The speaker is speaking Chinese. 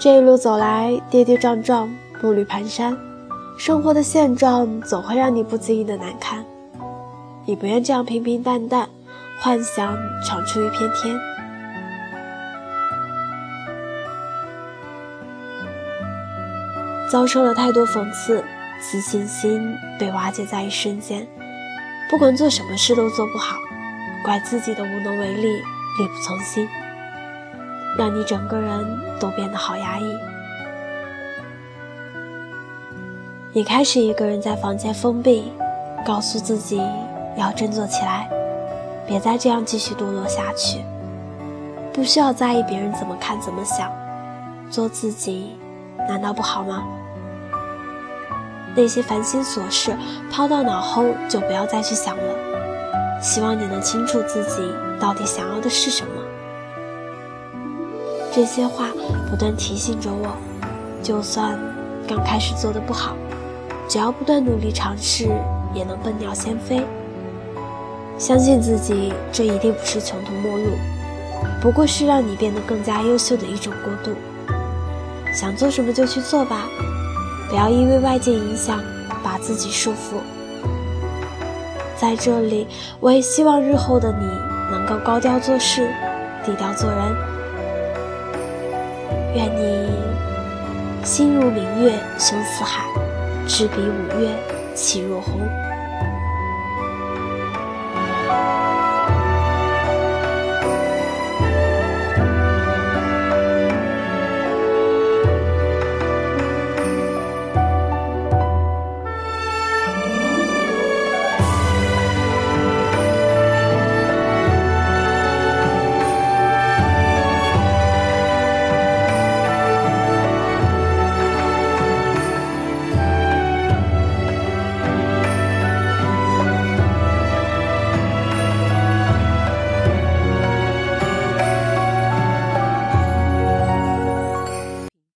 这一路走来，跌跌撞撞，步履蹒跚，生活的现状总会让你不经意的难堪。你不愿这样平平淡淡，幻想闯出一片天。遭受了太多讽刺，自信心被瓦解在一瞬间。不管做什么事都做不好，怪自己的无能为力，力不从心。让你整个人都变得好压抑。你开始一个人在房间封闭，告诉自己要振作起来，别再这样继续堕落下去。不需要在意别人怎么看怎么想，做自己难道不好吗？那些烦心琐事抛到脑后就不要再去想了。希望你能清楚自己到底想要的是什么。这些话不断提醒着我，就算刚开始做的不好，只要不断努力尝试，也能笨鸟先飞。相信自己，这一定不是穷途末路，不过是让你变得更加优秀的一种过渡。想做什么就去做吧，不要因为外界影响把自己束缚。在这里，我也希望日后的你能够高调做事，低调做人。愿你心如明月，胸似海，执笔五月，气若虹。